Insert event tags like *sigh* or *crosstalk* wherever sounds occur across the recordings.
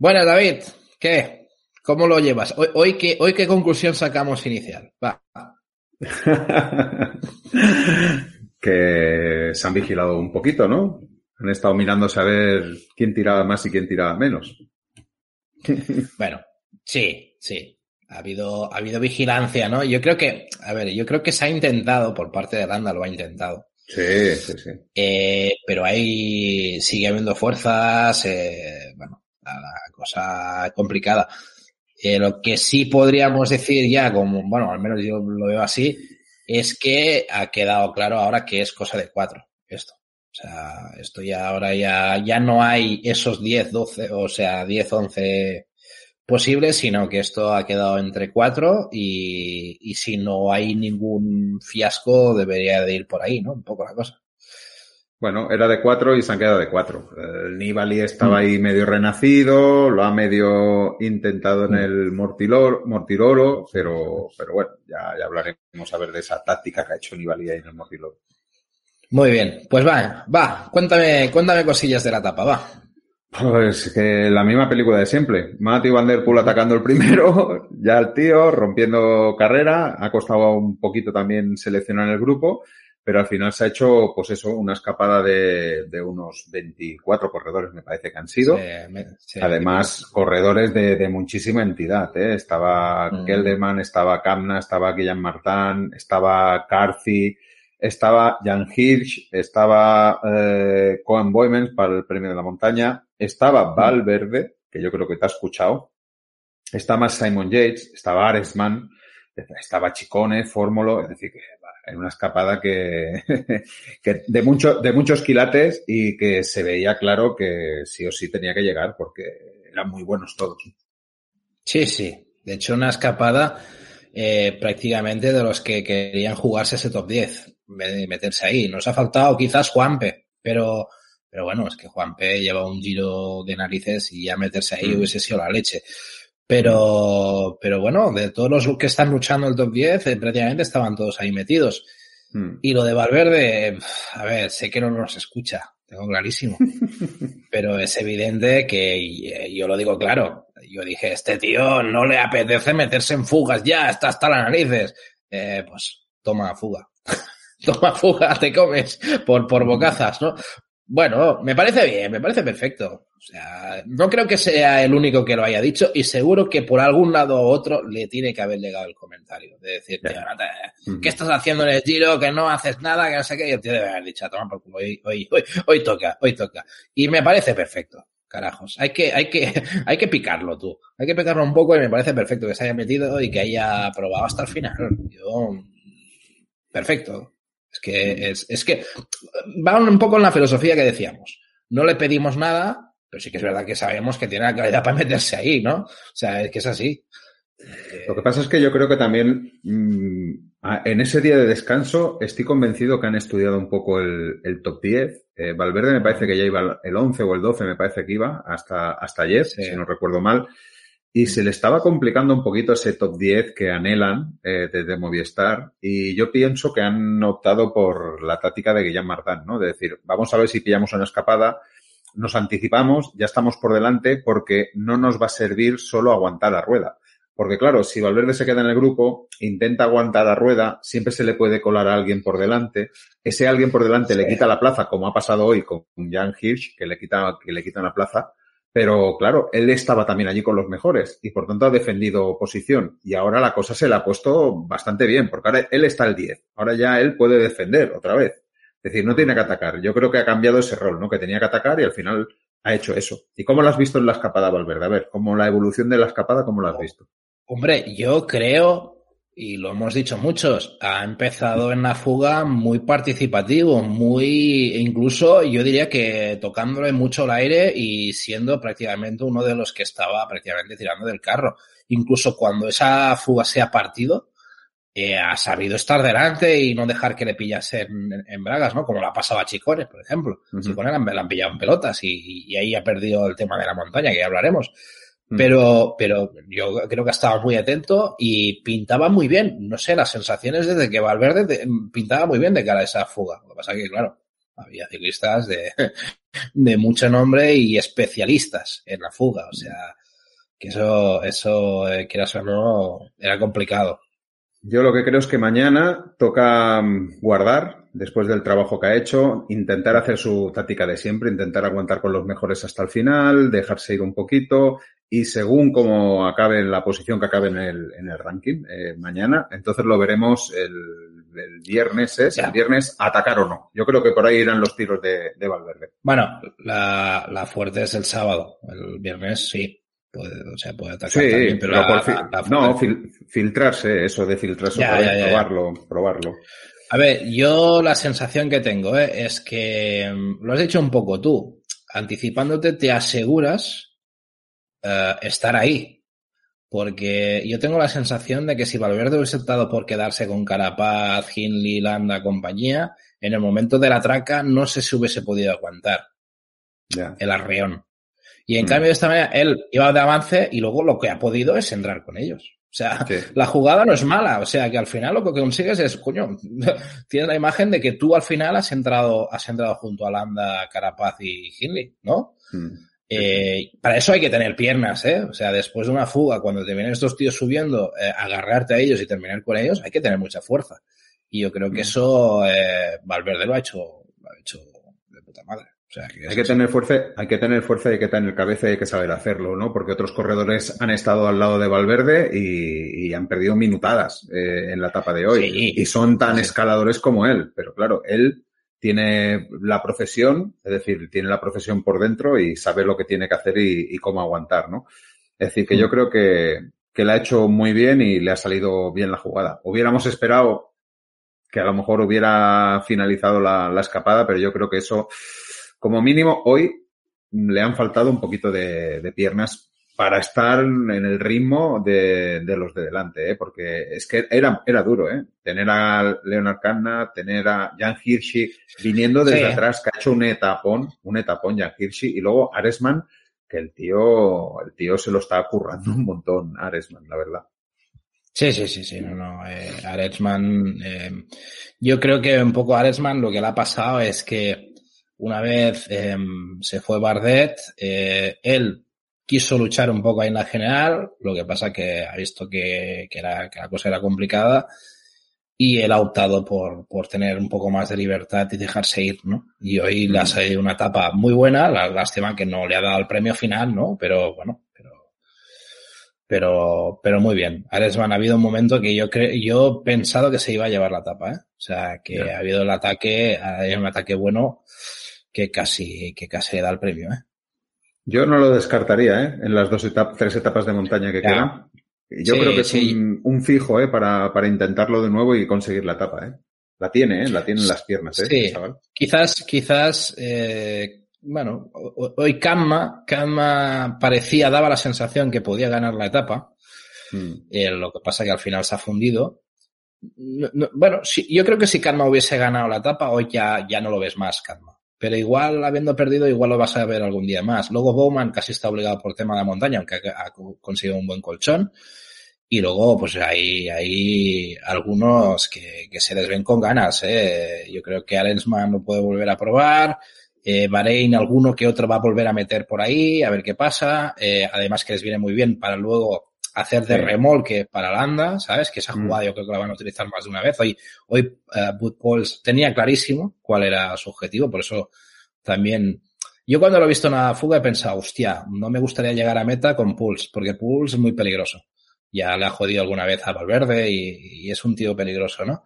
Bueno, David, ¿qué? ¿Cómo lo llevas? Hoy, hoy, qué, hoy qué conclusión sacamos inicial. Va. *laughs* que se han vigilado un poquito, ¿no? Han estado mirándose a ver quién tiraba más y quién tiraba menos. bueno, sí, sí. Ha habido, ha habido vigilancia, ¿no? Yo creo que, a ver, yo creo que se ha intentado, por parte de Landa lo ha intentado. Sí, sí, sí. Eh, pero ahí sigue habiendo fuerzas, eh, bueno, la cosa complicada. Eh, lo que sí podríamos decir ya, como, bueno, al menos yo lo veo así, es que ha quedado claro ahora que es cosa de cuatro, esto. O sea, esto ya ahora ya, ya no hay esos 10, 12, o sea, 10, 11 posibles, sino que esto ha quedado entre cuatro y, y si no hay ningún fiasco debería de ir por ahí, ¿no? Un poco la cosa. Bueno, era de cuatro y se han quedado de cuatro. El Nibali estaba ahí medio renacido, lo ha medio intentado en el Mortilor, Mortirolo, pero, pero bueno, ya, ya hablaremos a ver de esa táctica que ha hecho Nibali ahí en el Mortiloro. Muy bien, pues va, va, cuéntame, cuéntame cosillas de la tapa, va. Pues que la misma película de siempre. Matthew Van Der Poel atacando el primero, *laughs* ya el tío rompiendo carrera, ha costado un poquito también seleccionar el grupo, pero al final se ha hecho, pues eso, una escapada de, de unos 24 corredores, me parece que han sido. Sí, me- sí, Además, corredores de, de muchísima entidad, ¿eh? Estaba Mm. Kelderman, estaba Kamna, estaba Guillaume Martin, estaba Carthy, estaba Jan Hirsch, estaba eh, Cohen Boymans para el premio de la montaña, estaba Valverde, que yo creo que te ha escuchado, estaba Simon Yates, estaba Aresman, estaba Chicone, Fórmulo, es decir, que en una escapada que, *laughs* que de, mucho, de muchos quilates y que se veía claro que sí o sí tenía que llegar porque eran muy buenos todos. Sí, sí. De hecho, una escapada eh, prácticamente de los que querían jugarse ese top 10, me- meterse ahí. Nos ha faltado quizás Juanpe, pero, pero bueno, es que Juanpe lleva un giro de narices y ya meterse ahí Mm. hubiese sido la leche. Pero, pero bueno, de todos los que están luchando el top 10, eh, prácticamente estaban todos ahí metidos. Mm. Y lo de Valverde, a ver, sé que no nos escucha, tengo clarísimo. *laughs* Pero es evidente que, yo lo digo claro, yo dije, este tío no le apetece meterse en fugas ya, está hasta las narices. Eh, pues toma fuga. Toma fuga, *laughs* te comes por, por bocazas, ¿no? Bueno, me parece bien, me parece perfecto. O sea, no creo que sea el único que lo haya dicho y seguro que por algún lado u otro le tiene que haber llegado el comentario de decir, no te-. ¿qué estás haciendo en el giro? Que no haces nada, que no sé qué. Y el tío debe haber dicho, toma por culo, hoy, hoy, hoy, hoy toca, hoy toca. Y me parece perfecto, carajos. Hay que, hay que, *laughs* hay que picarlo tú. Hay que picarlo un poco y me parece perfecto que se haya metido y que haya probado hasta el final. Yo, perfecto. Es que, es, es que va un poco en la filosofía que decíamos. No le pedimos nada, pero sí que es verdad que sabemos que tiene la calidad para meterse ahí, ¿no? O sea, es que es así. Eh, Lo que pasa es que yo creo que también mm, en ese día de descanso estoy convencido que han estudiado un poco el, el top 10. Eh, Valverde me parece que ya iba el 11 o el 12, me parece que iba hasta, hasta ayer, Sí. si no recuerdo mal. Y se le estaba complicando un poquito ese top 10 que anhelan eh, desde Movistar. Y yo pienso que han optado por la táctica de Guillaume Martin, ¿no? De decir, vamos a ver si pillamos una escapada, nos anticipamos, ya estamos por delante, porque no nos va a servir solo aguantar la rueda. Porque claro, si Valverde se queda en el grupo, intenta aguantar la rueda, siempre se le puede colar a alguien por delante. Ese alguien por delante le quita la plaza, como ha pasado hoy con Jan Hirsch, que le quita, que le quita una plaza. Pero claro, él estaba también allí con los mejores y por tanto ha defendido posición. Y ahora la cosa se le ha puesto bastante bien, porque ahora él está al 10. Ahora ya él puede defender otra vez. Es decir, no tiene que atacar. Yo creo que ha cambiado ese rol, ¿no? Que tenía que atacar y al final ha hecho eso. ¿Y cómo lo has visto en la escapada, Valverde? A ver, ¿cómo la evolución de la escapada, cómo lo has visto? Hombre, yo creo, y lo hemos dicho muchos, ha empezado en la fuga muy participativo, muy, incluso yo diría que tocándole mucho el aire y siendo prácticamente uno de los que estaba prácticamente tirando del carro. Incluso cuando esa fuga se ha partido, eh, ha sabido estar delante y no dejar que le pillase en, bragas, ¿no? Como la pasaba a Chicones, por ejemplo. Uh Chicones la, han pillado en pelotas y, y ahí ha perdido el tema de la montaña, que ya hablaremos. Mm. Pero, pero yo creo que estaba muy atento y pintaba muy bien. No sé, las sensaciones desde que Valverde pintaba muy bien de cara a esa fuga. Lo que pasa es que, claro, había ciclistas de, *laughs* de mucho nombre y especialistas en la fuga. O sea, que eso, eso, eh, quieras o no, era complicado. Yo lo que creo es que mañana toca mm, guardar, después del trabajo que ha hecho, intentar hacer su táctica de siempre, intentar aguantar con los mejores hasta el final, dejarse ir un poquito y según como acabe en la posición que acabe en el, en el ranking eh, mañana, entonces lo veremos el, el viernes, es el viernes atacar o no. Yo creo que por ahí irán los tiros de, de Valverde. Bueno, la, la fuerte es el sábado, el viernes sí. Puede, o sea, puede atacar sí, también, pero, pero la, por la- la no, fil- filtrarse, eso de filtrarse, ya, ya, ya. probarlo, probarlo. A ver, yo la sensación que tengo ¿eh? es que mm, lo has dicho un poco tú. Anticipándote, te aseguras eh, estar ahí. Porque yo tengo la sensación de que si Valverde hubiese optado por quedarse con Carapaz, Hindley, Landa, compañía, en el momento de la traca no sé si hubiese podido aguantar Ya. el arreón. Y en Mm. cambio, de esta manera, él iba de avance y luego lo que ha podido es entrar con ellos. O sea, Sí. la jugada no es mala. O sea, que al final lo que consigues es, coño, *laughs* tienes la imagen de que tú al final has entrado, has entrado junto a Landa, Carapaz y Hindley, ¿no? Mm. Eh, para eso hay que tener piernas, ¿eh? O sea, después de una fuga, cuando te vienen estos tíos subiendo, eh, agarrarte a ellos y terminar con ellos, hay que tener mucha fuerza. Y yo creo que Mm. eso eh, Valverde lo ha hecho, lo ha hecho de puta madre. O sea, que Hay que tener fuerza, hay que tener fuerza y hay que tener cabeza y hay que saber hacerlo, ¿no? Porque otros corredores han estado al lado de Valverde y, y han perdido minutadas eh, en la etapa de hoy. Sí. Y son tan Sí. escaladores como él. Pero claro, él tiene la profesión, es decir, tiene la profesión por dentro y sabe lo que tiene que hacer y, y cómo aguantar, ¿no? Es decir, que Mm. yo creo que, que le ha hecho muy bien y le ha salido bien la jugada. Hubiéramos esperado que a lo mejor hubiera finalizado la, la escapada, pero yo creo que eso, como mínimo, hoy le han faltado un poquito de, de piernas para estar en el ritmo de, de los de delante, ¿eh? porque es que era, era duro, ¿eh? tener a Leonard Kanna, tener a Jan Hirschi viniendo desde Sí. atrás, que ha hecho un etapón, un etapón Jan Hirschi, y luego Aresman, que el tío, el tío se lo está currando un montón, Aresman, la verdad. Sí, sí, sí, sí, no, no. Eh, Aretsman, eh, yo creo que un poco a Aretsman lo que le ha pasado es que una vez eh, se fue Bardet, eh, él quiso luchar un poco ahí en la general, lo que pasa que ha visto que, que, era, que la cosa era complicada y él ha optado por, por tener un poco más de libertad y dejarse ir, ¿no? Y hoy le ha salido una etapa muy buena, la lástima que no le ha dado el premio final, ¿no? Pero bueno, pero pero, pero muy bien. Aresman ha habido un momento que yo creo, yo he pensado que se iba a llevar la tapa, ¿eh? O sea, que ha habido el ataque, ha habido un ataque bueno que casi, que casi le da el premio, ¿eh? Yo no lo descartaría, ¿eh? En las dos etapas, tres etapas de montaña que quedan. Yo Sí, creo que es sí. un, un fijo, ¿eh? Para, para intentarlo de nuevo y conseguir la etapa, ¿eh? La tiene, ¿eh? La tiene en las piernas, ¿eh? Sí. chaval? Quizás, quizás, eh, bueno, ho- hoy Kanma, Kanma parecía, daba la sensación que podía ganar la etapa. Mm. Eh, lo que pasa que al final se ha fundido. No- no- bueno, sí, yo creo que si Kanma hubiese ganado la etapa, hoy ya, ya no lo ves más, Kanma. Pero igual, habiendo perdido, igual lo vas a ver algún día más. Luego Bowman casi está obligado por tema de la montaña, aunque ha, conseguido un buen colchón. Y luego, pues hay, hay algunos que, que se les ven con ganas. ¿eh? Yo creo que Arensman lo puede volver a probar. Eh, Bahrein, alguno que otro va a volver a meter por ahí, a ver qué pasa. Eh, además que les viene muy bien para luego hacer de remolque para Landa, ¿sabes? Que esa Mm. jugada yo creo que la van a utilizar más de una vez. Hoy, hoy Bud Pauls tenía clarísimo cuál era su objetivo, por eso también... Yo cuando lo he visto en la fuga he pensado, hostia, no me gustaría llegar a meta con Pulse, porque Pulse es muy peligroso. Ya le ha jodido alguna vez a Valverde y, y es un tío peligroso, ¿no?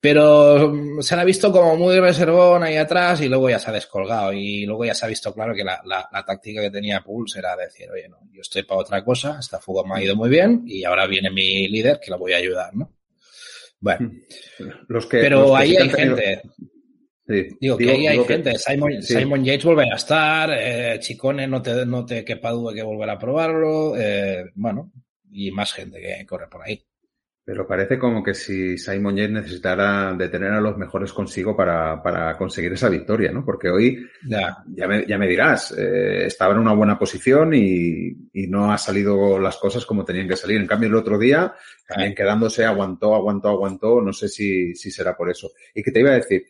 Pero mm, se la ha visto como muy reservón ahí atrás y luego ya se ha descolgado y luego ya se ha visto claro que la, la, la táctica que tenía Pulse era decir, oye, no, yo estoy para otra cosa, esta fuga me ha ido muy bien y ahora viene mi líder que la voy a ayudar, ¿no? Bueno, los que, pero los que ahí hay gente. Sí. Digo, que ahí hay gente. Simon, sí. Simon Yates volverá a estar, eh, Chicone no te, no te quepa duda que volverá a probarlo, eh, bueno, y más gente que corre por ahí. Pero parece como que si Simon Yates necesitara de tener a los mejores consigo para, para conseguir esa victoria, ¿no? Porque hoy, ya, ya, me, ya me dirás, eh, estaba en una buena posición y, y, no ha salido las cosas como tenían que salir. En cambio, el otro día, también quedándose, aguantó, aguantó, aguantó, no sé si, si será por eso. Y que te iba a decir,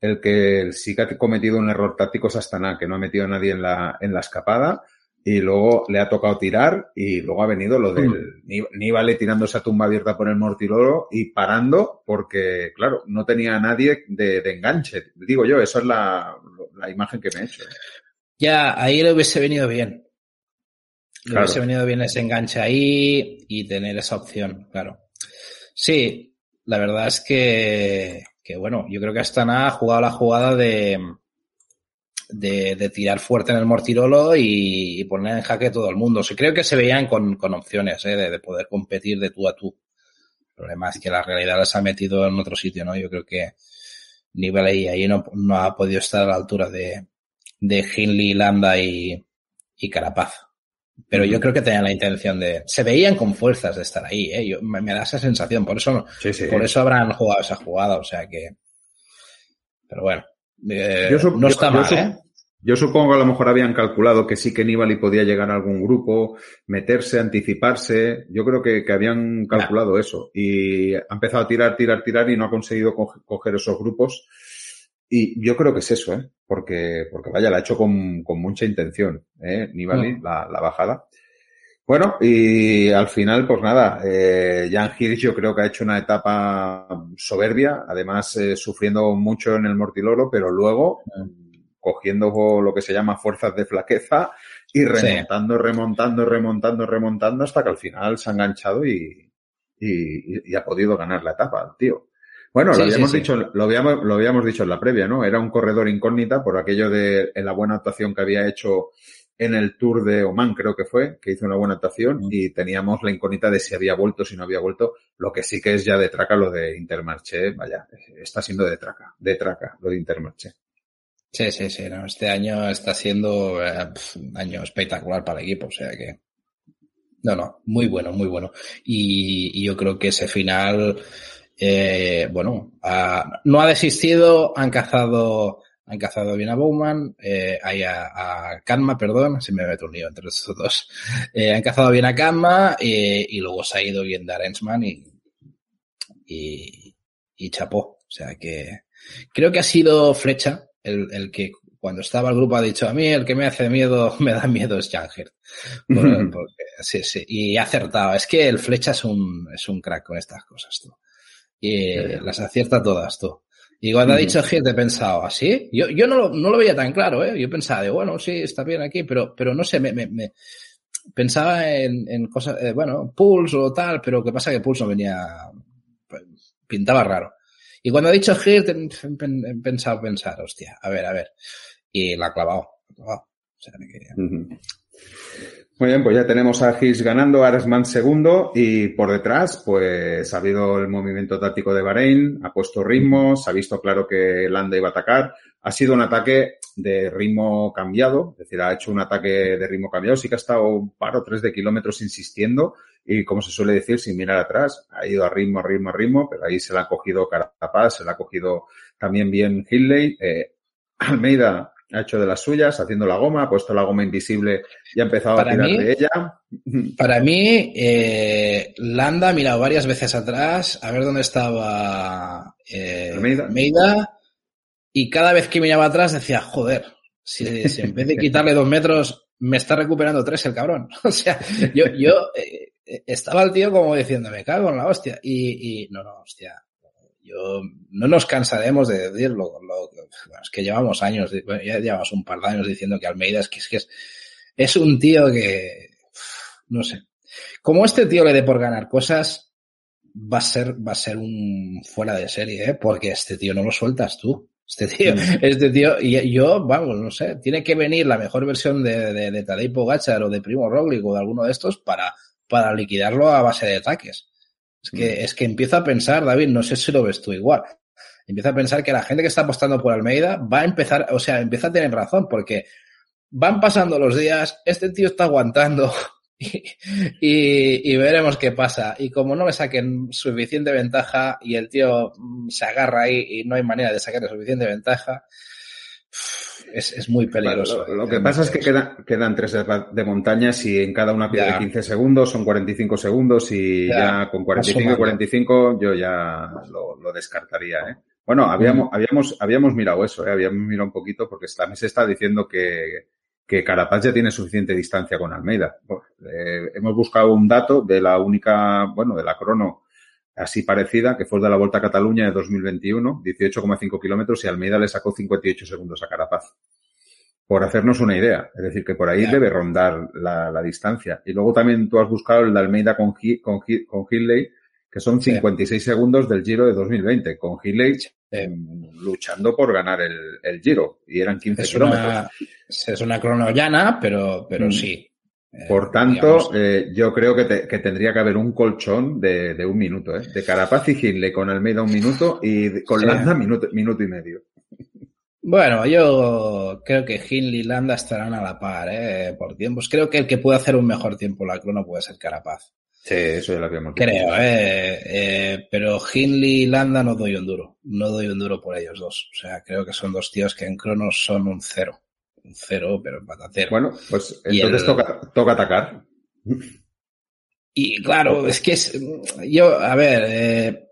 el que sí que ha cometido un error táctico es Astana, que no ha metido a nadie en la, en la escapada y luego le ha tocado tirar y luego ha venido lo del. Nibale tirándose a tumba abierta por el mortiloro y parando porque, claro, no tenía a nadie de, de, enganche. Digo yo, esa es la, la, imagen que me he hecho. Ya, ahí le hubiese venido bien. Le claro. hubiese venido bien ese enganche ahí y tener esa opción, claro. Sí, la verdad es que, que bueno, yo creo que Astana ha jugado la jugada de, de, de, tirar fuerte en el mortirolo y, y, poner en jaque a todo el mundo. O sea, creo que se veían con, con opciones ¿eh? de, de, poder competir de tú a tú. El problema es que la realidad las ha metido en otro sitio, ¿no? Yo creo que nivel ahí, ahí no, no ha podido estar a la altura de, de Hinley, Landa y, y Carapaz. Pero yo creo que tenían la intención de. Se veían con fuerzas de estar ahí, ¿eh? Yo, me, me da esa sensación. Por eso, sí, sí. por eso habrán jugado esa jugada. O sea que. Pero bueno. Eh, yo no está yo, mal, yo, ¿eh? Yo supongo que a lo mejor habían calculado que sí que Nibali podía llegar a algún grupo, meterse, anticiparse. Yo creo que, que habían calculado eso. Y ha empezado a tirar, tirar, tirar y no ha conseguido coger esos grupos. Y yo creo que es eso, ¿eh? Porque, porque vaya, la ha hecho con, con mucha intención, ¿eh? Nibali, no. la, la, bajada. Bueno, y al final, pues nada, eh, Jan Hirsch yo creo que ha hecho una etapa soberbia, además eh, sufriendo mucho en el Mortiloro, pero luego cogiendo lo que se llama fuerzas de flaqueza y remontando, sí. remontando, remontando, remontando hasta que al final se ha enganchado y, y, y ha podido ganar la etapa, tío. Bueno, sí, lo habíamos sí, dicho, Lo, habíamos, lo habíamos dicho en la previa, ¿no? Era un corredor incógnita por aquello de en la buena actuación que había hecho en el Tour de Oman, creo que fue, que hizo una buena actuación mm. y teníamos la incógnita de si había vuelto, si no había vuelto. Lo que sí que es ya de traca lo de Intermarché, vaya, está siendo de traca, de traca lo de Intermarché. Sí, sí, sí, no, este año está siendo eh, un año espectacular para el equipo, o sea que no, no, muy bueno, muy bueno. Y, y yo creo que ese final, eh, bueno, ha, no ha desistido, han cazado, han cazado bien a Bowman, eh, a, a Kanma, perdón, se me metido un lío entre estos dos. *laughs* Eh, han cazado bien a Kanma eh, y luego se ha ido bien Darensman y, y, y chapó. O sea que creo que ha sido flecha el, el, que cuando estaba el grupo ha dicho a mí el que me hace miedo, *laughs* me da miedo es Janger. Por, *laughs* porque, sí, sí. Y ha acertado. Es que el flecha es un, es un crack con estas cosas, tú. Y las acierta todas, tú. Y cuando ha dicho Gil, he pensado, ¿así? Yo, yo no, lo, no lo veía tan claro, ¿eh? Yo pensaba, de, bueno, sí, está bien aquí, pero, pero no sé, me, me, me pensaba en, en cosas, eh, bueno, Pulse o tal, pero que pasa que Pulse no venía, pintaba raro. Y cuando ha dicho Hirt, he pensado pensar, hostia, a ver, a ver. Y la ha clavado. La ha clavado. O sea, que... uh -huh. Muy bien, pues ya tenemos a Gis ganando, Aresman segundo y por detrás, pues ha habido el movimiento táctico de Bahrein, ha puesto ritmo, se ha visto claro que Landa iba a atacar. Ha sido un ataque de ritmo cambiado, es decir, ha hecho un ataque de ritmo cambiado, sí que ha estado un par o tres de kilómetros insistiendo y como se suele decir, sin mirar atrás, ha ido a ritmo, a ritmo, a ritmo, pero ahí se la ha cogido Carapaz, se la ha cogido también bien Hindley. Eh, Almeida ha hecho de las suyas, haciendo la goma, ha puesto la goma invisible y ha empezado para a tirar mí, de ella. Para mí, eh, Landa ha mirado varias veces atrás a ver dónde estaba eh, Almeida. Almeida y cada vez que miraba atrás decía, joder, si, si en vez de quitarle dos metros me está recuperando tres el cabrón. *laughs* O sea, yo, yo eh, estaba el tío como diciendo, me cago en la hostia. Y, y no, no, hostia, yo no nos cansaremos de decirlo. Lo, bueno, es que llevamos años, ya llevamos un par de años diciendo que Almeida es que es, que es, es un tío que, no sé. Como este tío le dé por ganar cosas, va a ser, va a ser un fuera de serie, ¿eh? porque este tío no lo sueltas tú. Este tío, este tío, y yo, vamos, no sé, tiene que venir la mejor versión de, de, de Tadej Pogacar o de Primo Roglic o de alguno de estos para, para liquidarlo a base de ataques. Es que, mm. es que empiezo a pensar, David, no sé si lo ves tú igual. Empieza a pensar que la gente que está apostando por Almeida va a empezar, o sea, empieza a tener razón, porque van pasando los días, este tío está aguantando *laughs* y, y, veremos qué pasa. Y como no le saquen suficiente ventaja y el tío mm, se agarra ahí y no hay manera de sacarle suficiente ventaja, es, es muy peligroso. lo, que pasa es que quedan, quedan tres de, montañas y en cada una pierde 15 segundos, son 45 segundos y ya, con 45 y 45 yo ya lo, lo descartaría. ¿eh? Bueno, habíamos, habíamos, habíamos mirado eso, ¿eh? habíamos mirado un poquito porque también se está diciendo que, que Carapaz ya tiene suficiente distancia con Almeida. Eh, hemos buscado un dato de la única, bueno, de la crono así parecida, que fue de la Vuelta a Cataluña de 2021, 18,5 kilómetros y Almeida le sacó 58 segundos a Carapaz. Por hacernos una idea. Es decir, que por ahí debe rondar la, la, distancia. Y luego también tú has buscado el de Almeida con, con, con Hilley, que son 56 sí. segundos del Giro de 2020, con Hilley eh, luchando por ganar el, el, Giro, y eran 15 es kilómetros. Una, es una crono llana, pero, pero mm. sí. Por tanto, eh, yo creo que, te, que, tendría que haber un colchón de, de un minuto, ¿eh? de Carapaz y Hindley con Almeida un minuto y con sí. Landa minuto, minuto y medio. Bueno, yo creo que Hindley y Landa estarán a la par ¿eh? por tiempos. Creo que el que puede hacer un mejor tiempo la crono puede ser Carapaz. Sí, eso ya lo habíamos dicho. Creo, eh, eh, pero Hindley y Landa no doy un duro. No doy un duro por ellos dos. O sea, creo que son dos tíos que en cronos son un cero cero, pero patatero. Bueno, pues entonces el... toca, toca atacar. Y claro, es que es, yo, a ver, eh,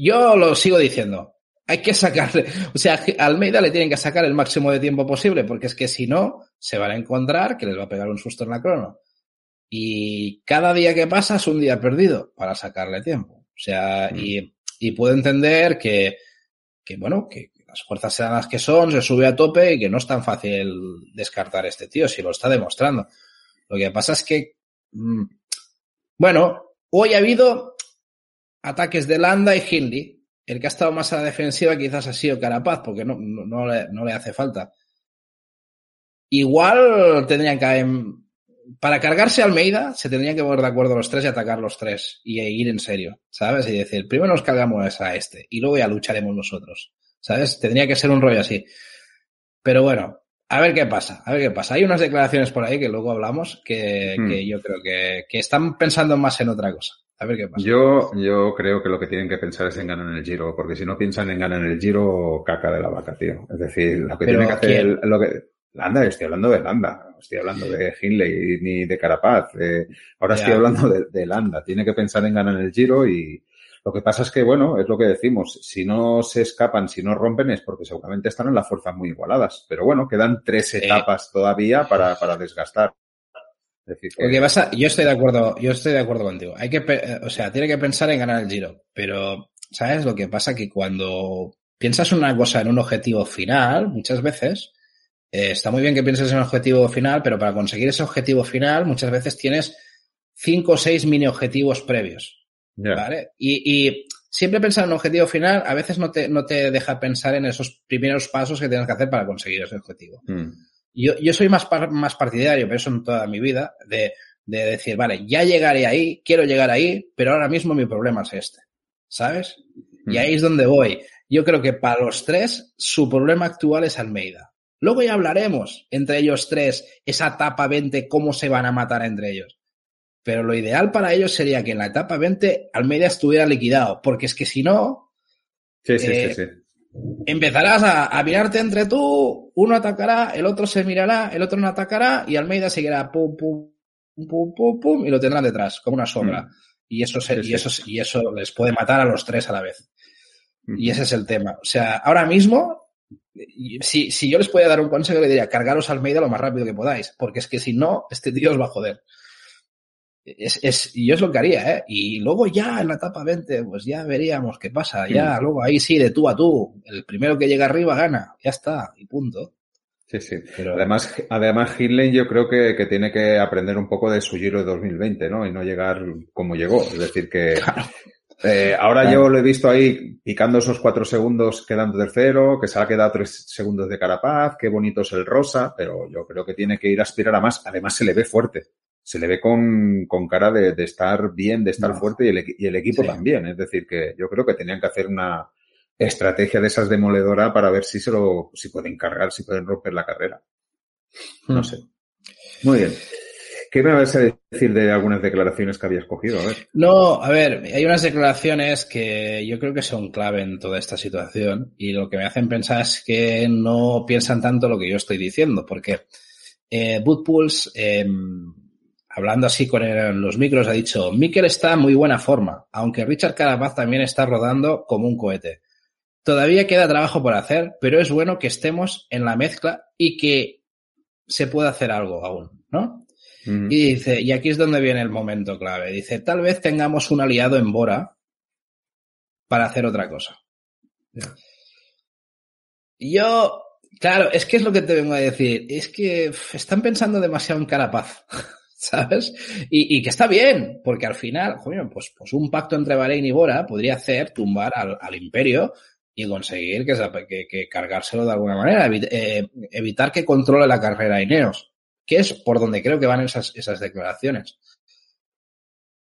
yo lo sigo diciendo. Hay que sacarle, o sea, a Almeida le tienen que sacar el máximo de tiempo posible, porque es que si no, se van a encontrar que les va a pegar un susto en la crono. Y cada día que pasa es un día perdido para sacarle tiempo. O sea, mm. y, y puedo entender que, que bueno, que, las fuerzas sean las que son, se sube a tope y que no es tan fácil descartar este tío, si lo está demostrando. Lo que pasa es que, mmm, bueno, hoy ha habido ataques de Landa y Hindley. El que ha estado más a la defensiva quizás ha sido Carapaz, porque no, no, no, le, hace falta. Igual tendrían que... Para cargarse Almeida, se tendrían que poner de acuerdo los tres y atacar los tres y ir en serio, ¿sabes? Y decir, primero nos cargamos a este y luego ya lucharemos nosotros. ¿Sabes? Tendría que ser un rollo así. Pero bueno, a ver qué pasa, a ver qué pasa. Hay unas declaraciones por ahí que luego hablamos que, hmm. que yo creo que, que, están pensando más en otra cosa. A ver qué pasa. Yo, yo creo que lo que tienen que pensar es en ganar en el Giro, porque si no piensan en ganar en el Giro, caca de la vaca, tío. Es decir, lo que tienen que hacer, lo que, Landa, estoy hablando de Landa, estoy hablando de Hindley ni de Carapaz. Eh, ahora ya. estoy hablando de, de, Landa. Tiene que pensar en ganar en el Giro y, lo que pasa es que, bueno, es lo que decimos, si no se escapan, si no rompen es porque seguramente están en las fuerzas muy igualadas. Pero bueno, quedan tres etapas eh. todavía para, para desgastar. Es decir, que... Lo que pasa, yo estoy de acuerdo, yo estoy de acuerdo contigo. Hay que, o sea, tiene que pensar en ganar el Giro, pero ¿sabes lo que pasa? Que cuando piensas una cosa en un objetivo final, muchas veces, eh, está muy bien que pienses en un objetivo final, pero para conseguir ese objetivo final, muchas veces tienes cinco o seis mini objetivos previos. Yeah. ¿Vale? Y, y, siempre pensar en un objetivo final a veces no te, no te deja pensar en esos primeros pasos que tienes que hacer para conseguir ese objetivo. Mm. Yo, yo soy más, par, más partidario, pero eso en toda mi vida, de, de decir, vale, ya llegaré ahí, quiero llegar ahí, pero ahora mismo mi problema es este. ¿Sabes? Mm. Y ahí es donde voy. Yo creo que para los tres, su problema actual es Almeida. Luego ya hablaremos entre ellos tres, esa etapa 20, cómo se van a matar entre ellos. Pero lo ideal para ellos sería que en la etapa 20 Almeida estuviera liquidado, porque es que si no, sí, sí, eh, sí, sí, empezarás a, a, mirarte entre tú, uno atacará, el otro se mirará, el otro no atacará y Almeida seguirá pum, pum, pum, pum, pum, y lo tendrán detrás, como una sombra. Mm. Y, eso se, y, eso, y eso les puede matar a los tres a la vez. Mm. Y ese es el tema. O sea, ahora mismo, si, si yo les pudiera dar un consejo, le diría, cargaros Almeida lo más rápido que podáis, porque es que si no, este tío os va a joder. Es, es, yo es lo que haría, ¿eh? Y luego ya en la etapa 20, pues ya veríamos qué pasa. Ya, sí. luego ahí sí, de tú a tú. El primero que llega arriba gana. Ya está, y punto. Sí, sí. Pero... Además, además Hindley yo creo que, que, tiene que aprender un poco de su giro de 2020, ¿no? Y no llegar como llegó. Es decir, que eh, ahora yo lo he visto ahí picando esos cuatro segundos quedando tercero, que se ha quedado tres segundos de Carapaz, qué bonito es el rosa, pero yo creo que tiene que ir a aspirar a más. Además se le ve fuerte. Se le ve con, con cara de, de, estar bien, de estar fuerte y el, y el equipo sí. también. Es decir, que yo creo que tenían que hacer una, estrategia de esas demoledora para ver si se lo, si pueden cargar, si pueden romper la carrera. No mm. sé. Muy bien. ¿Qué me vas a decir de algunas declaraciones que habías cogido? A ver. No, a ver, hay unas declaraciones que yo creo que son clave en toda esta situación y lo que me hacen pensar es que no piensan tanto lo que yo estoy diciendo, porque eh, Bootpools, eh, hablando así con el, los micros, ha dicho, Mikel está en muy buena forma, aunque Richard Carapaz también está rodando como un cohete. Todavía queda trabajo por hacer, pero es bueno que estemos en la mezcla y que se pueda hacer algo aún, ¿no? Mm. Y dice, y aquí es donde viene el momento clave. Dice, tal vez tengamos un aliado en Bora para hacer otra cosa. Yeah. Yo, claro, es que es lo que te vengo a decir. Es que están pensando demasiado en Carapaz. *laughs* ¿Sabes? Y, y, que está bien, porque al final, joder, pues, pues un pacto entre Bahrein y Bora podría hacer tumbar al, al imperio y conseguir que, que, que, cargárselo de alguna manera, eh, evitar que controle la carrera de Ineos, que es por donde creo que van esas, esas declaraciones.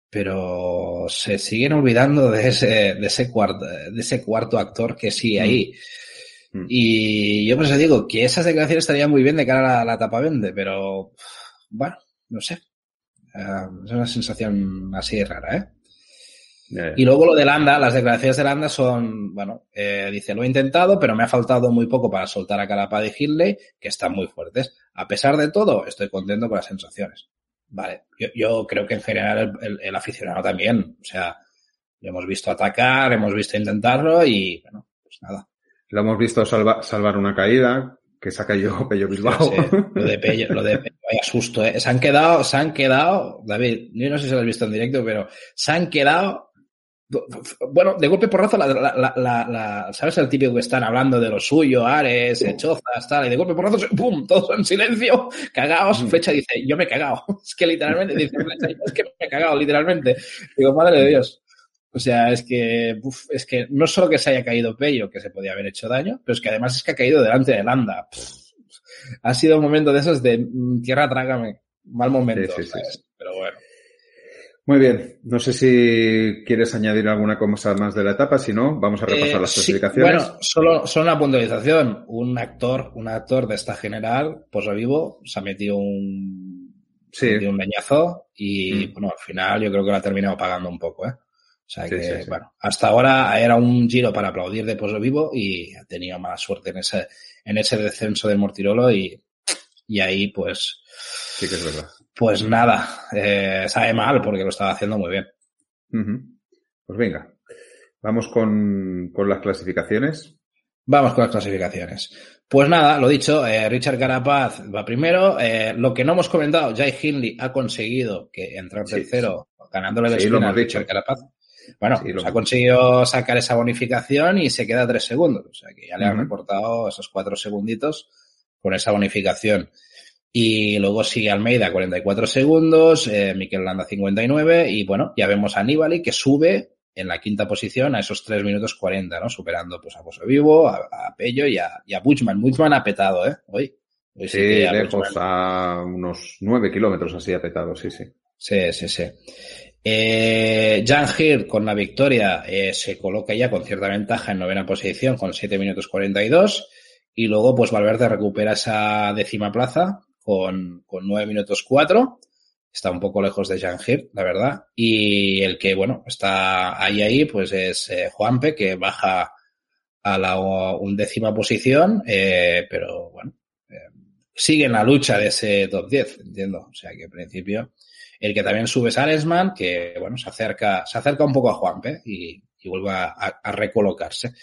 Pero se siguen olvidando de ese, de ese cuarto, de ese cuarto actor que sigue ahí. Mm. Y yo por eso digo que esas declaraciones estarían muy bien de cara a la, a la tapa vende, pero bueno, no sé. Uh, es una sensación así rara, ¿eh? Yeah. Y luego lo de Landa, las declaraciones de Landa son, bueno, eh, dice, lo he intentado, pero me ha faltado muy poco para soltar a Carapaz y Hindley, que están muy fuertes. A pesar de todo, estoy contento con las sensaciones. Vale, yo, yo creo que en general el, el, el, aficionado también, o sea, lo hemos visto atacar, hemos visto intentarlo y, bueno, pues nada. Lo hemos visto salva, salvar una caída, que se ha caído *laughs* Pello Bilbao. Sí. Lo de Pello, lo de Pello, vaya susto, ¿eh? Se han quedado, se han quedado, David, yo no sé si lo has visto en directo, pero se han quedado bueno, de golpe porrazo, la, la, la, la, ¿sabes? El típico que están hablando de lo suyo, Ares, Chozas, tal, y de golpe porrazo, *laughs* ¡pum! Todos en silencio, cagados. Fecha dice, yo me he cagado. *laughs* Es que literalmente dice, es que me he cagado, literalmente. Digo, madre de Dios. O sea, es que, uf, es que no solo que se haya caído Pello, que se podía haber hecho daño, pero es que además es que ha caído delante de Landa. Ha sido un momento de esos de mm, tierra trágame. Mal momento. Sí, sí, sí. Pero bueno. Muy bien. No sé si quieres añadir alguna cosa más de la etapa. Si no, vamos a repasar eh, las clasificaciones. Bueno, solo, solo una puntualización. Un actor, un actor de esta general, pues vivo, se ha metido un, sí. metido un leñazo y, mm. bueno, al final yo creo que lo ha terminado pagando un poco, ¿eh? O sea que, sí, sí, bueno, hasta ahora era un giro para aplaudir de Pozo Vivo y ha tenido mala suerte en ese, en ese descenso del Mortirolo y, y ahí pues. Sí que es verdad. Pues nada, eh, sabe mal porque lo estaba haciendo muy bien. Uh -huh. Pues venga, vamos con, con, las clasificaciones. Vamos con las clasificaciones. Pues nada, lo dicho, eh, Richard Carapaz va primero. Eh, lo que no hemos comentado, Jay Hindley ha conseguido que entrar sí, tercero, sí. ganándole la sí, a Richard Carapaz. Bueno, sí, pues ha conseguido sacar esa bonificación y se queda tres segundos. O sea que ya le uh -huh. han reportado esos cuatro segunditos con esa bonificación. Y luego sigue Almeida 44 segundos, eh, Miquel Landa 59 y bueno, ya vemos a Nibali que sube en la quinta posición a esos 3 minutos 40, ¿no? Superando pues a Pozo Vivo, a, a Pello y a, y a Buchman. Buchman ha petado, ¿eh? Hoy. Hoy sí, sí lejos a unos 9 kilómetros así ha petado, sí, sí. Sí, sí, sí. Eh, Jan Hirt con la victoria eh, se coloca ya con cierta ventaja en novena posición con 7 minutos 42 y luego pues Valverde recupera esa décima plaza con, con 9 minutos 4. Está un poco lejos de Jangir, la verdad. Y el que, bueno, está ahí, ahí, pues es eh, Juanpe, que baja a la undécima posición, eh, pero bueno, eh, sigue en la lucha de ese top 10, entiendo. O sea que en principio, el que también sube es Aresman, que bueno, se acerca, se acerca un poco a Juanpe y, y vuelve a, a, recolocarse.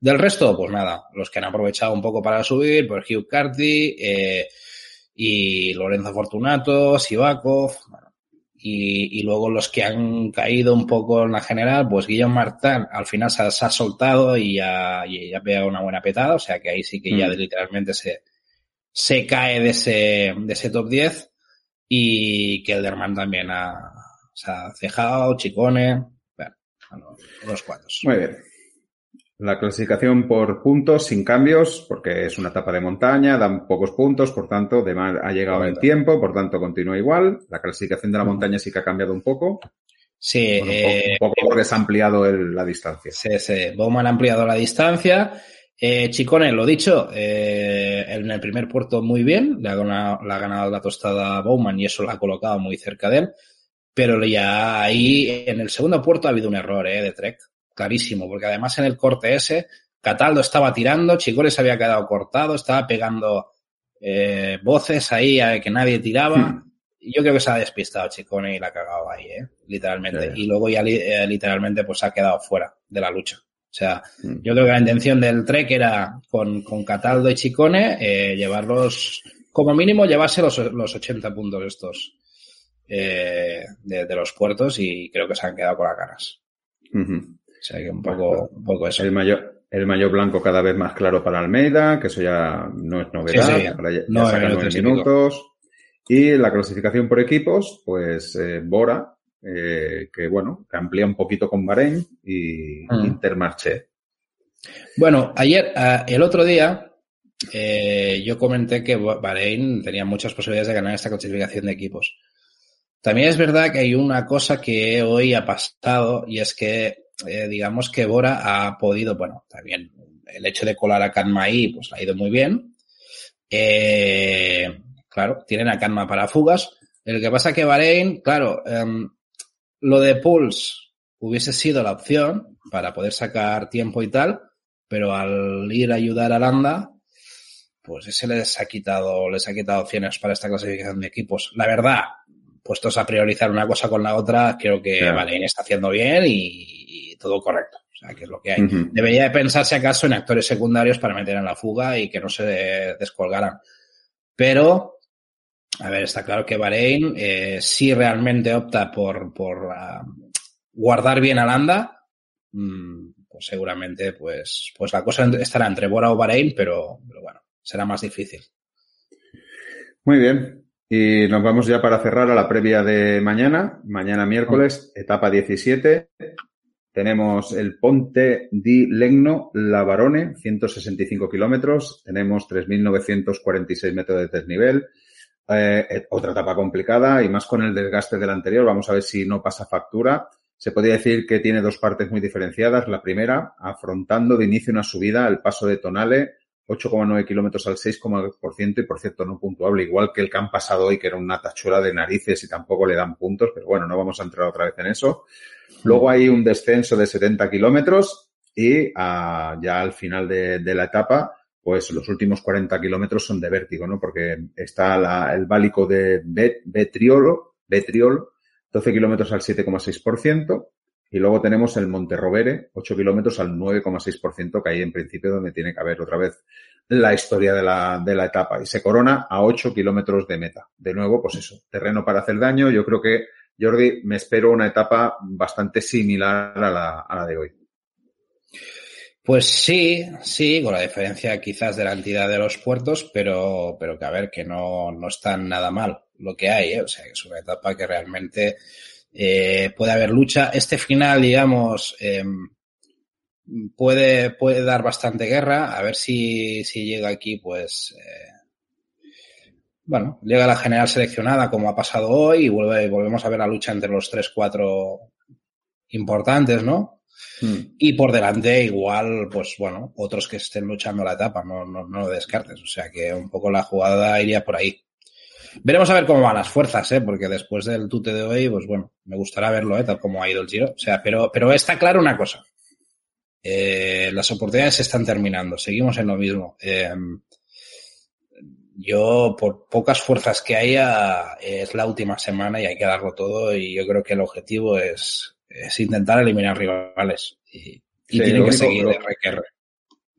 Del resto, pues nada, los que han aprovechado un poco para subir, pues Hugh Carty, eh, y Lorenzo Fortunato, Sivakov, bueno, y, y, luego los que han caído un poco en la general, pues Guillaume Martin al final se, se ha soltado y ya, y ya pega una buena petada, o sea que ahí sí que ya mm. literalmente se, se cae de ese, de ese top 10 y Kelderman también ha, se ha cejado, Chicone, bueno, unos cuantos. Muy bien. La clasificación por puntos sin cambios, porque es una etapa de montaña, dan pocos puntos, por tanto, de mar ha llegado el tiempo, por tanto, continúa igual. La clasificación de la montaña sí que ha cambiado un poco. Sí, Bueno, un, eh, poco, un poco porque se ha ampliado el- la distancia. Sí, sí. Bowman ha ampliado la distancia. Eh, Chicone, lo dicho, eh, en el primer puerto muy bien, le ha, ganado, le ha ganado la tostada a Bowman y eso lo ha colocado muy cerca de él. Pero ya ahí, en el segundo puerto ha habido un error eh, de Trek, clarísimo, porque además en el corte ese, Cataldo estaba tirando, Chicone se había quedado cortado, estaba pegando eh, voces ahí a que nadie tiraba. Hmm. Yo creo que se ha despistado Chicone y la ha cagado ahí, eh, literalmente. Y luego ya eh, literalmente pues se ha quedado fuera de la lucha. O sea, Mm. yo creo que la intención del Trek era con, con Cataldo y Chicone eh, llevarlos, como mínimo, llevarse los, los 80 puntos estos eh, de, de los puertos y creo que se han quedado con las ganas. Ujú. O sea que un poco, un poco eso. El mayor, el mayor blanco cada vez más claro para Almeida, que eso ya no es novedad. Sí, sí. ya, ya Nueve saca nueve minutos y. Y la clasificación por equipos, pues eh, Bora, eh, que bueno, que amplía un poquito con Bahrein y Mm. Intermarché. Bueno, ayer, el otro día, eh, yo comenté que Bahrein tenía muchas posibilidades de ganar esta clasificación de equipos. También es verdad que hay una cosa que hoy ha pasado y es que, eh, digamos que Bora ha podido, bueno, también el hecho de colar a Kanma ahí, pues ha ido muy bien. Eh, claro, tienen a Kanma para fugas. El que pasa que Bahrein, claro, em, lo de Pulse hubiese sido la opción para poder sacar tiempo y tal, pero al ir a ayudar a Landa, pues ese les ha quitado, les ha quitado opciones para esta clasificación de equipos. La verdad, puestos a priorizar una cosa con la otra, creo que Claro. Bahrein está haciendo bien y, y todo correcto. O sea, que es lo que hay. Debería de pensarse acaso en actores secundarios para meter en la fuga y que no se descolgaran. Pero, a ver, está claro que Bahrein, eh, si realmente opta por, por ah, guardar bien a Landa, mm, pues seguramente pues, pues la cosa estará entre Bora o Bahrein, pero, pero bueno, será más difícil. Muy bien. Y nos vamos ya para cerrar a la previa de mañana. Mañana miércoles, etapa 17. Tenemos el Ponte di Legno Lavarone, 165 kilómetros. Tenemos 3.946 metros de desnivel. Eh, eh, otra etapa complicada y más con el desgaste del anterior. Vamos a ver si no pasa factura. Se podría decir que tiene dos partes muy diferenciadas. La primera, afrontando de inicio una subida al paso de Tonale, 8,9 kilómetros al 6,2% y por cierto no puntuable, igual que el que han pasado hoy, que era una tachuela de narices y tampoco le dan puntos, pero bueno, no vamos a entrar otra vez en eso. Luego hay un descenso de 70 kilómetros y ah, ya al final de la etapa, pues los últimos 40 kilómetros son de vértigo, ¿no? Porque está la- el válico de Bet- Betriolo, Betriolo, 12 kilómetros al 7,6%. Y luego tenemos el Monterrovere, 8 kilómetros al 9,6%, que ahí en principio donde tiene que haber otra vez la historia de la, de la etapa. Y se corona a 8 kilómetros de meta. De nuevo, pues eso, terreno para hacer daño. Yo creo que, Jordi, me espero una etapa bastante similar a la, a la de hoy. Pues sí, sí, con la diferencia quizás de la entidad de los puertos, pero, pero que a ver, que no, no está nada mal lo que hay, ¿eh? o sea, que es una etapa que realmente eh, puede haber lucha. Este final, digamos, eh, puede, puede dar bastante guerra, a ver si, si llega aquí, pues, eh, bueno, llega la general seleccionada como ha pasado hoy y vuelve, volvemos a ver la lucha entre los tres, cuatro importantes, ¿no? Hmm. Y por delante, igual, pues bueno, otros que estén luchando la etapa, no, no, no lo descartes. O sea que un poco la jugada iría por ahí. Veremos a ver cómo van las fuerzas, ¿eh? porque después del tute de hoy, pues bueno, me gustará verlo, ¿eh? tal como ha ido el giro. O sea, pero, pero está claro una cosa. Eh, las oportunidades se están terminando, seguimos en lo mismo. Eh, yo, por pocas fuerzas que haya, es la última semana y hay que darlo todo y yo creo que el objetivo es, es intentar eliminar rivales y, y Sí, tienen que único- seguir lo-.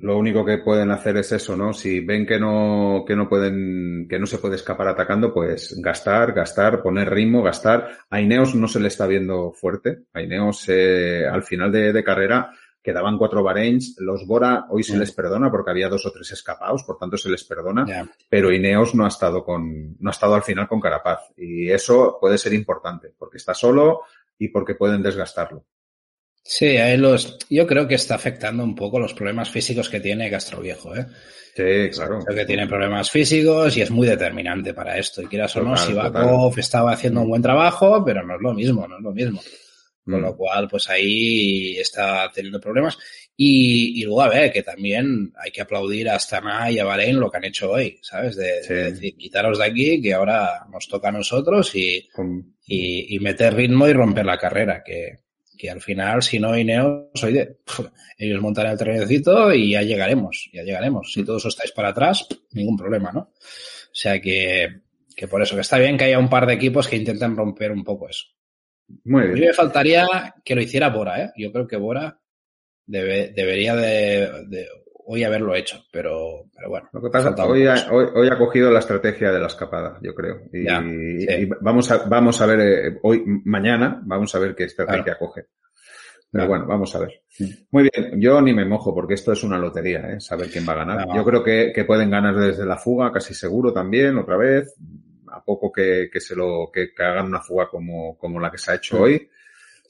Lo único que pueden hacer es eso, ¿no? Si ven que no, que no pueden, que no se puede escapar atacando, pues gastar, gastar, poner ritmo, gastar. A Ineos no se le está viendo fuerte. A Ineos, eh, al final de, de carrera, que quedaban cuatro Bahreins, los Bora hoy se les perdona porque había dos o tres escapados, por tanto se les perdona, pero Ineos no ha estado con, no ha estado al final con Carapaz y eso puede ser importante porque está solo y porque pueden desgastarlo. Sí, a él los, yo creo que está afectando un poco los problemas físicos que tiene Castroviejo, ¿eh? Sí, claro. Creo que tiene problemas físicos y es muy determinante para esto. Y quieras o no, Total, Sivakov estaba haciendo un buen trabajo, pero no es lo mismo, no es lo mismo. Con Mm. lo cual, pues ahí está teniendo problemas. Y, y luego, a ver, que también hay que aplaudir a Astana y a Bahrein lo que han hecho hoy, ¿sabes? De, Sí. de decir, quitaros de aquí, que ahora nos toca a nosotros y, Con- y, y meter ritmo y romper la carrera, que, que al final, si no Ineos, oye, ellos montarán el trenecito y ya llegaremos, ya llegaremos. Si todos estáis para atrás, ningún problema, ¿no? O sea que, que por eso, que está bien que haya un par de equipos que intenten romper un poco eso. Muy A mí bien. me faltaría que lo hiciera Bora, ¿eh? Yo creo que Bora debe, debería de, de hoy haberlo hecho, pero, pero bueno. Lo que pasa, hoy ha, hoy, hoy ha cogido la estrategia de la escapada, yo creo. Y, Ya, y- sí. y vamos a, vamos a ver eh, hoy, mañana, vamos a ver qué estrategia coge. Pero Claro. bueno, vamos a ver. Muy bien, yo ni me mojo porque esto es una lotería, ¿eh? saber quién va a ganar. Yo creo que, que pueden ganar desde la fuga, casi seguro también, otra vez. A poco que, que se lo, que, que hagan una fuga como, como la que se ha hecho Mm. hoy.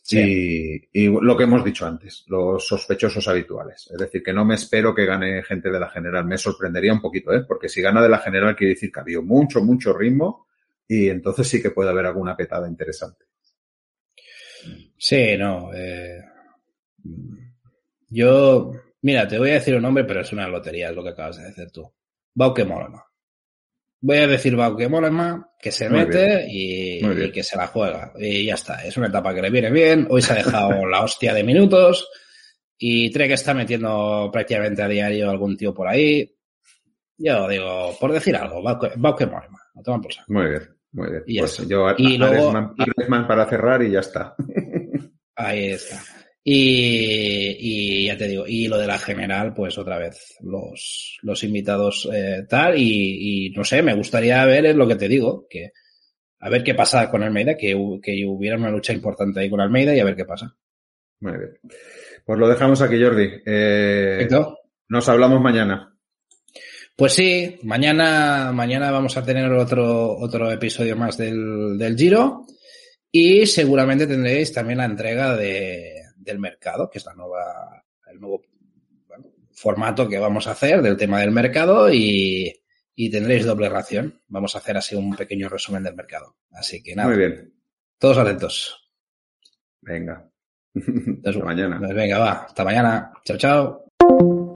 Sí. Y, y lo que hemos dicho antes, los sospechosos habituales. Es decir, que no me espero que gane gente de la general. Me sorprendería un poquito, ¿eh? Porque si gana de la general quiere decir que ha habido mucho, mucho ritmo y entonces sí que puede haber alguna petada interesante. Sí, no. eh, yo, mira, te voy a decir un nombre, pero es una lotería, es lo que acabas de decir tú. Bauke Mollema. Voy a decir Bauke Mollema, que se Muy mete y, y que se la juega. Y ya está. Es una etapa que le viene bien. Hoy se ha dejado *laughs* la hostia de minutos y que está metiendo prácticamente a diario algún tío por ahí. Yo digo, por decir algo, Bauke, Bauke Mollema. Lo toman por saco. Muy bien, muy bien. Y Pues yo a, Y a luego- Aresman- Aresman para cerrar y ya está. Ahí está. Y, y ya te digo, y lo de la general, pues otra vez, los, los invitados eh, tal, y, y no sé, me gustaría ver es lo que te digo, que a ver qué pasa con Almeida, que, que hubiera una lucha importante ahí con Almeida y a ver qué pasa. Muy bien. Pues lo dejamos aquí, Jordi. Eh, nos hablamos mañana. Pues sí, mañana, mañana vamos a tener otro, otro episodio más del, del Giro y seguramente tendréis también la entrega de, del mercado, que es la nueva, el nuevo bueno, formato que vamos a hacer del tema del mercado y, y tendréis doble ración. Vamos a hacer así un pequeño resumen del mercado. Así que nada, Muy bien. todos atentos. Venga. Hasta Hasta mañana. Pues venga, va, hasta mañana. Chao, chao.